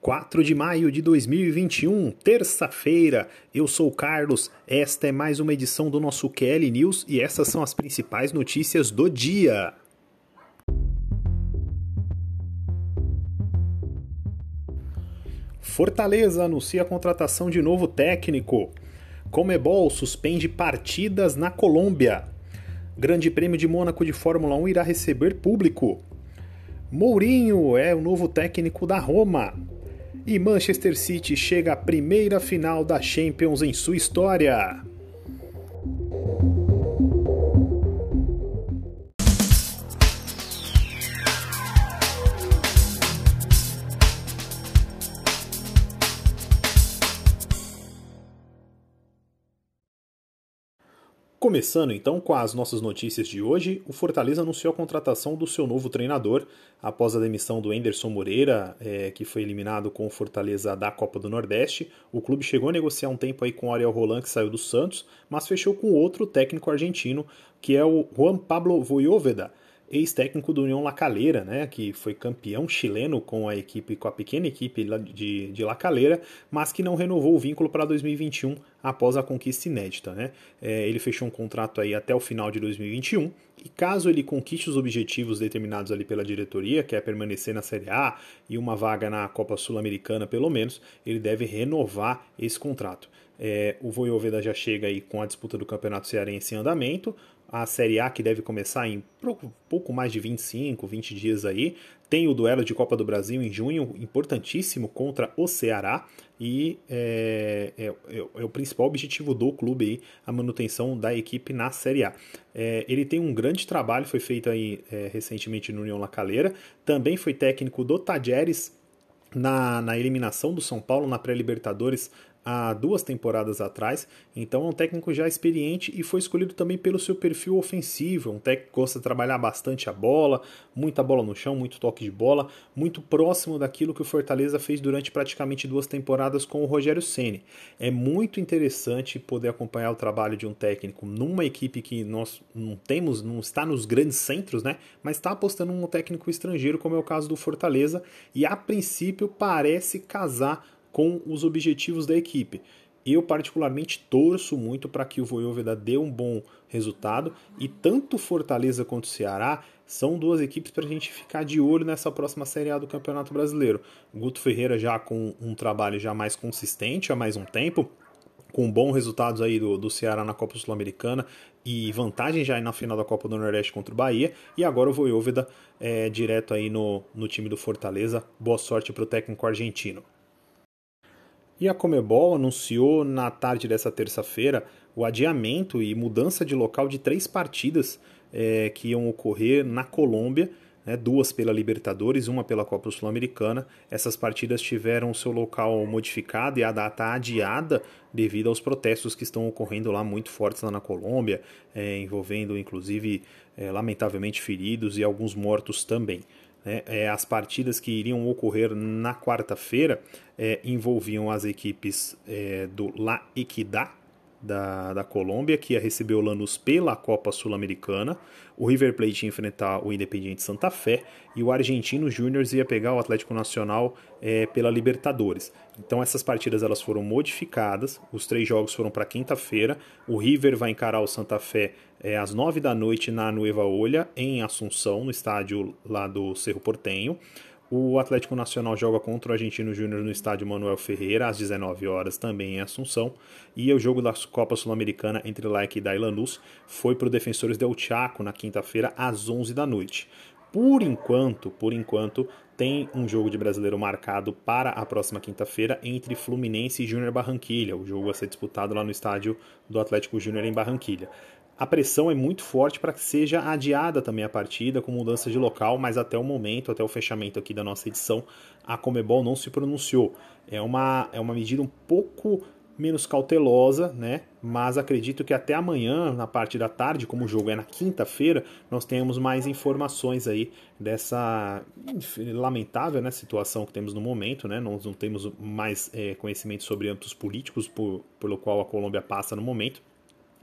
4 de maio de 2021, terça-feira. Eu sou o Carlos. Esta é mais uma edição do nosso QL News e essas são as principais notícias do dia. Fortaleza anuncia a contratação de novo técnico. Comebol suspende partidas na Colômbia. Grande Prêmio de Mônaco de Fórmula 1 irá receber público. Mourinho é o novo técnico da Roma. E Manchester City chega à primeira final da Champions em sua história. Começando então com as nossas notícias de hoje, o Fortaleza anunciou a contratação do seu novo treinador após a demissão do Enderson Moreira, é, que foi eliminado com o Fortaleza da Copa do Nordeste. O clube chegou a negociar um tempo aí com o Ariel Roland, que saiu do Santos, mas fechou com outro técnico argentino, que é o Juan Pablo Voivoda ex-técnico do União La Calera, né, que foi campeão chileno com a equipe, com a pequena equipe de, de La Calera, mas que não renovou o vínculo para 2021 após a conquista inédita. Né? É, ele fechou um contrato aí até o final de 2021 e caso ele conquiste os objetivos determinados ali pela diretoria, que é permanecer na Série A e uma vaga na Copa Sul-Americana pelo menos, ele deve renovar esse contrato. É, o Voivoda já chega aí com a disputa do Campeonato Cearense em andamento, a Série A que deve começar em pouco mais de 25, 20 dias aí. Tem o duelo de Copa do Brasil em junho, importantíssimo, contra o Ceará. E é, é, é, é o principal objetivo do clube aí, a manutenção da equipe na Série A. É, ele tem um grande trabalho, foi feito aí é, recentemente no União La Calera. Também foi técnico do Tajeres na, na eliminação do São Paulo na pré-Libertadores há duas temporadas atrás, então é um técnico já experiente e foi escolhido também pelo seu perfil ofensivo, um técnico que gosta de trabalhar bastante a bola, muita bola no chão, muito toque de bola, muito próximo daquilo que o Fortaleza fez durante praticamente duas temporadas com o Rogério Ceni. É muito interessante poder acompanhar o trabalho de um técnico numa equipe que nós não temos, não está nos grandes centros, né? Mas está apostando num técnico estrangeiro, como é o caso do Fortaleza, e a princípio parece casar com os objetivos da equipe. Eu, particularmente, torço muito para que o Voivoda dê um bom resultado e tanto Fortaleza quanto Ceará são duas equipes para a gente ficar de olho nessa próxima Série A do Campeonato Brasileiro. Guto Ferreira já com um trabalho já mais consistente há mais um tempo, com bons resultados aí do, do Ceará na Copa Sul-Americana e vantagem já na final da Copa do Nordeste contra o Bahia. E agora o Voivoda é, direto aí no, no time do Fortaleza. Boa sorte para o técnico argentino. E a Comebol anunciou na tarde dessa terça-feira o adiamento e mudança de local de três partidas é, que iam ocorrer na Colômbia, né, duas pela Libertadores, uma pela Copa Sul-Americana. Essas partidas tiveram seu local modificado e a data adiada devido aos protestos que estão ocorrendo lá muito fortes lá na Colômbia, é, envolvendo inclusive, é, lamentavelmente, feridos e alguns mortos também. Né, é, as partidas que iriam ocorrer na quarta-feira é, envolviam as equipes é, do La Equidad, da, da Colômbia, que ia receber o Lanús pela Copa Sul-Americana. O River Plate ia enfrentar o Independiente Santa Fé e o Argentino Júnior ia pegar o Atlético Nacional é, pela Libertadores. Então essas partidas elas foram modificadas, os três jogos foram para quinta-feira. O River vai encarar o Santa Fé é, às nove da noite na Nueva Olha, em Assunção, no estádio lá do Cerro Portenho. O Atlético Nacional joga contra o Argentino Júnior no estádio Manuel Ferreira às 19 horas, também em Assunção. E o jogo da Copa Sul-Americana entre Laik e Lanús foi para o Defensores del Chaco na quinta-feira às 11 da noite. Por enquanto, por enquanto, tem um jogo de brasileiro marcado para a próxima quinta-feira entre Fluminense e Júnior Barranquilha, o jogo a ser disputado lá no estádio do Atlético Júnior em Barranquilha a pressão é muito forte para que seja adiada também a partida com mudança de local, mas até o momento, até o fechamento aqui da nossa edição, a Comebol não se pronunciou. É uma, é uma medida um pouco menos cautelosa, né? Mas acredito que até amanhã, na parte da tarde, como o jogo é na quinta-feira, nós tenhamos mais informações aí dessa lamentável né, situação que temos no momento, né? Nós não temos mais é, conhecimento sobre âmbitos políticos por, pelo qual a Colômbia passa no momento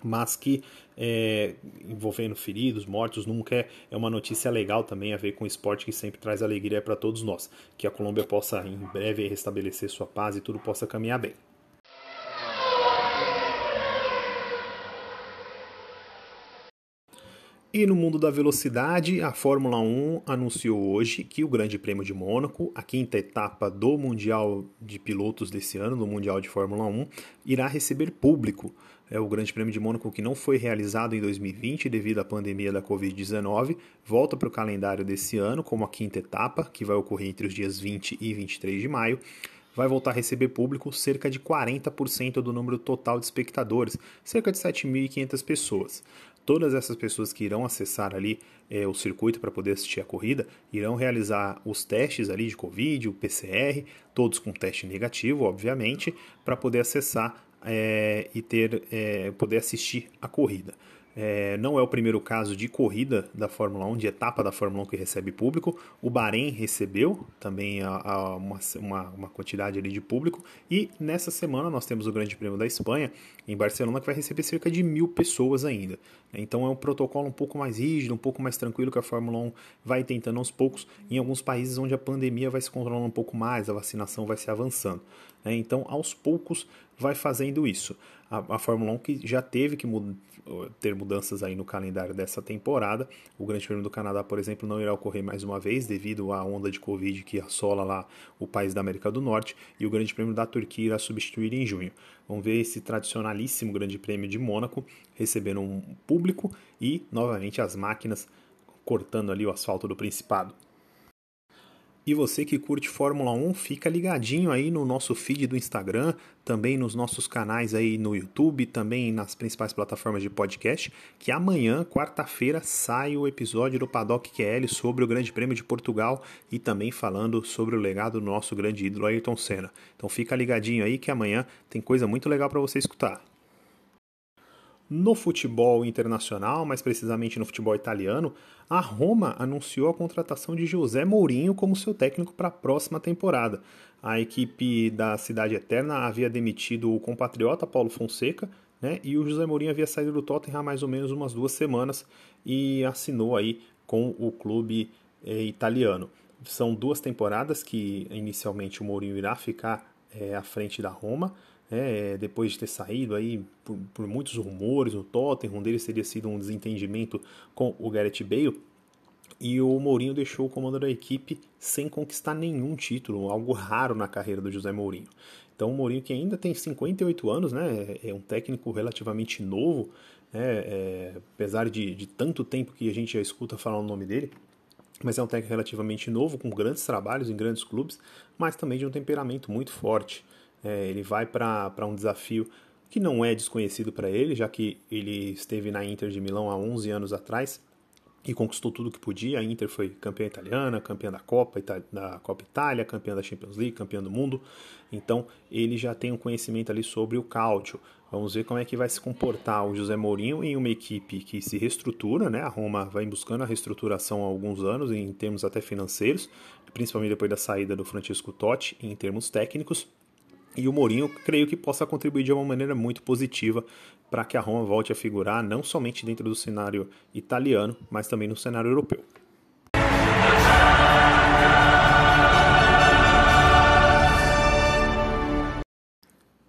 mas que é, envolvendo feridos, mortos, nunca é, é uma notícia legal também a ver com o esporte que sempre traz alegria para todos nós. Que a Colômbia possa em breve restabelecer sua paz e tudo possa caminhar bem. E no mundo da velocidade, a Fórmula 1 anunciou hoje que o Grande Prêmio de Mônaco, a quinta etapa do Mundial de Pilotos desse ano, do Mundial de Fórmula 1, irá receber público. É o Grande Prêmio de Mônaco que não foi realizado em 2020 devido à pandemia da Covid-19, volta para o calendário desse ano como a quinta etapa, que vai ocorrer entre os dias 20 e 23 de maio vai voltar a receber público cerca de 40% do número total de espectadores, cerca de 7.500 pessoas. Todas essas pessoas que irão acessar ali é, o circuito para poder assistir a corrida irão realizar os testes ali de Covid, o PCR, todos com teste negativo, obviamente, para poder acessar é, e ter é, poder assistir a corrida. É, não é o primeiro caso de corrida da Fórmula 1, de etapa da Fórmula 1 que recebe público. O Bahrein recebeu também a, a uma, uma, uma, quantidade ali de público. E nessa semana nós temos o Grande Prêmio da Espanha, em Barcelona, que vai receber cerca de mil pessoas ainda. Então é um protocolo um pouco mais rígido, um pouco mais tranquilo que a Fórmula 1 vai tentando aos poucos em alguns países onde a pandemia vai se controlando um pouco mais, a vacinação vai se avançando. Né? Então, aos poucos, vai fazendo isso. A, a Fórmula 1 que já teve que ter mudanças aí no calendário dessa temporada. O Grande Prêmio do Canadá, por exemplo, não irá ocorrer mais uma vez devido à onda de Covid que assola lá o país da América do Norte. E o Grande Prêmio da Turquia irá substituir em junho. Vamos ver esse tradicionalíssimo Grande Prêmio de Mônaco recebendo um público e, novamente, as máquinas cortando ali o asfalto do Principado. E você que curte Fórmula 1, fica ligadinho aí no nosso feed do Instagram, também nos nossos canais aí no YouTube, também nas principais plataformas de podcast, que amanhã, quarta-feira, sai o episódio do Paddock QL sobre o Grande Prêmio de Portugal e também falando sobre o legado do nosso grande ídolo Ayrton Senna. Então fica ligadinho aí que amanhã tem coisa muito legal para você escutar. No futebol internacional, mais precisamente no futebol italiano, a Roma anunciou a contratação de José Mourinho como seu técnico para a próxima temporada. A equipe da Cidade Eterna havia demitido o compatriota Paulo Fonseca, né, e o José Mourinho havia saído do Tottenham há mais ou menos umas duas semanas e assinou aí com o clube eh, italiano. São duas temporadas que inicialmente o Mourinho irá ficar eh, à frente da Roma é, depois de ter saído aí por, por, muitos rumores no Tottenham, um deles teria sido um desentendimento com o Gareth Bale, e o Mourinho deixou o comando da equipe sem conquistar nenhum título, algo raro na carreira do José Mourinho. Então o Mourinho que ainda tem 58 anos, né, é um técnico relativamente novo, né, é, apesar de, de tanto tempo que a gente já escuta falar o nome dele, mas é um técnico relativamente novo, com grandes trabalhos em grandes clubes, mas também de um temperamento muito forte. É, ele vai para um desafio que não é desconhecido para ele, já que ele esteve na Inter de Milão há 11 anos atrás e conquistou tudo que podia. A Inter foi campeã italiana, campeã da Copa, da Copa Itália, campeã da Champions League, campeã do mundo. Então ele já tem um conhecimento ali sobre o cálcio. Vamos ver como é que vai se comportar o José Mourinho em uma equipe que se reestrutura, né? A Roma vai buscando a reestruturação há alguns anos em termos até financeiros, principalmente depois da saída do Francisco Totti em termos técnicos. E o Mourinho creio que possa contribuir de uma maneira muito positiva para que a Roma volte a figurar não somente dentro do cenário italiano, mas também no cenário europeu.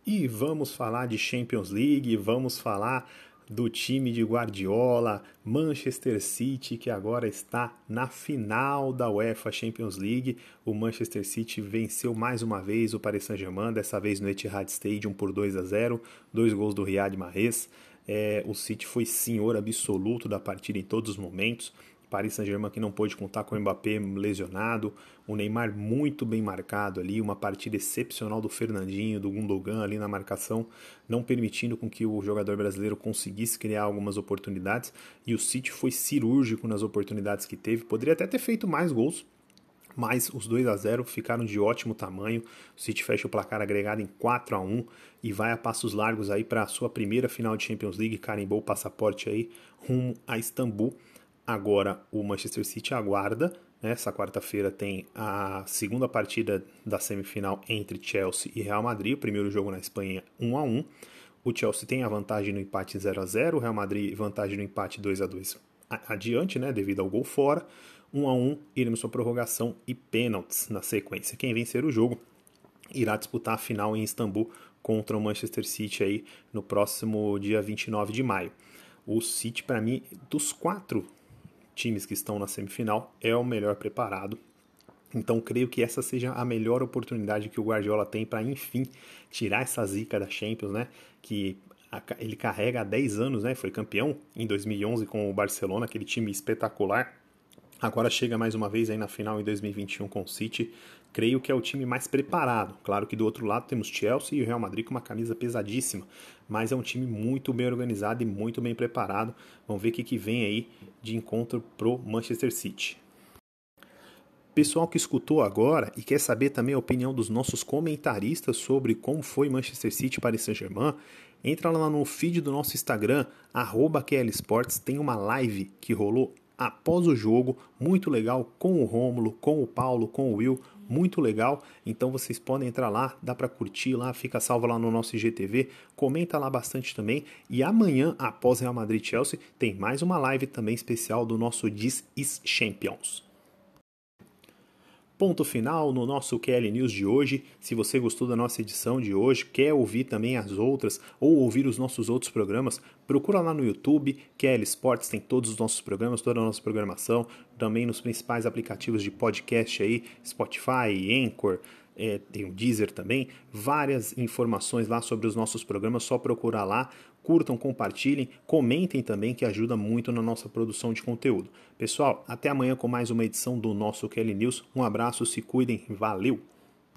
E vamos falar de Champions League, vamos falar do time de Guardiola, Manchester City, que agora está na final da UEFA Champions League. O Manchester City venceu mais uma vez o Paris Saint-Germain, dessa vez no Etihad Stadium por 2 a 0, dois gols do Riyad Mahrez. É, o City foi senhor absoluto da partida em todos os momentos. Paris Saint-Germain que não pôde contar com o Mbappé lesionado, o Neymar muito bem marcado ali, uma partida excepcional do Fernandinho, do Gundogan ali na marcação, não permitindo com que o jogador brasileiro conseguisse criar algumas oportunidades, e o City foi cirúrgico nas oportunidades que teve, poderia até ter feito mais gols, mas os 2 a 0 ficaram de ótimo tamanho. O City fecha o placar agregado em 4 a 1 e vai a passos largos aí para a sua primeira final de Champions League, carimbou o passaporte aí rumo a Istambul. Agora o Manchester City aguarda. Né? Essa quarta-feira tem a segunda partida da semifinal entre Chelsea e Real Madrid. O primeiro jogo na Espanha 1 a 1 o Chelsea tem a vantagem no empate 0 a 0 o Real Madrid vantagem no empate 2 a 2 adiante, né, devido ao gol fora. 1 a 1 iremos para prorrogação e pênaltis na sequência. Quem vencer o jogo irá disputar a final em Istambul contra o Manchester City aí no próximo dia 29 de maio. O City, para mim, dos quatro times que estão na semifinal, é o melhor preparado. Então, creio que essa seja a melhor oportunidade que o Guardiola tem para, enfim, tirar essa zica da Champions, né? Que ele carrega há 10 anos, né? Foi campeão em 2011 com o Barcelona, aquele time espetacular. Agora chega mais uma vez aí na final em 2021 com o City. Creio que é o time mais preparado. Claro que do outro lado temos Chelsea e o Real Madrid com uma camisa pesadíssima, mas é um time muito bem organizado e muito bem preparado. Vamos ver o que, que vem aí de encontro pro Manchester City. Pessoal que escutou agora e quer saber também a opinião dos nossos comentaristas sobre como foi Manchester City para Saint-Germain, entra lá no feed do nosso Instagram, arroba tem uma live que rolou após o jogo, muito legal, com o Rômulo, com o Paulo, com o Will, muito legal. Então vocês podem entrar lá, dá para curtir lá, fica salvo lá no nosso IGTV, comenta lá bastante também. E amanhã, após Real Madrid Chelsea, tem mais uma live também especial do nosso This is Champions. Ponto final no nosso QL News de hoje. Se você gostou da nossa edição de hoje, quer ouvir também as outras ou ouvir os nossos outros programas, procura lá no YouTube, QL Sports tem todos os nossos programas, toda a nossa programação, também nos principais aplicativos de podcast aí, Spotify, Anchor, é, tem o Deezer também, várias informações lá sobre os nossos programas, só procurar lá, curtam, compartilhem, comentem também que ajuda muito na nossa produção de conteúdo. Pessoal, até amanhã com mais uma edição do nosso Kelly News. Um abraço, se cuidem, valeu!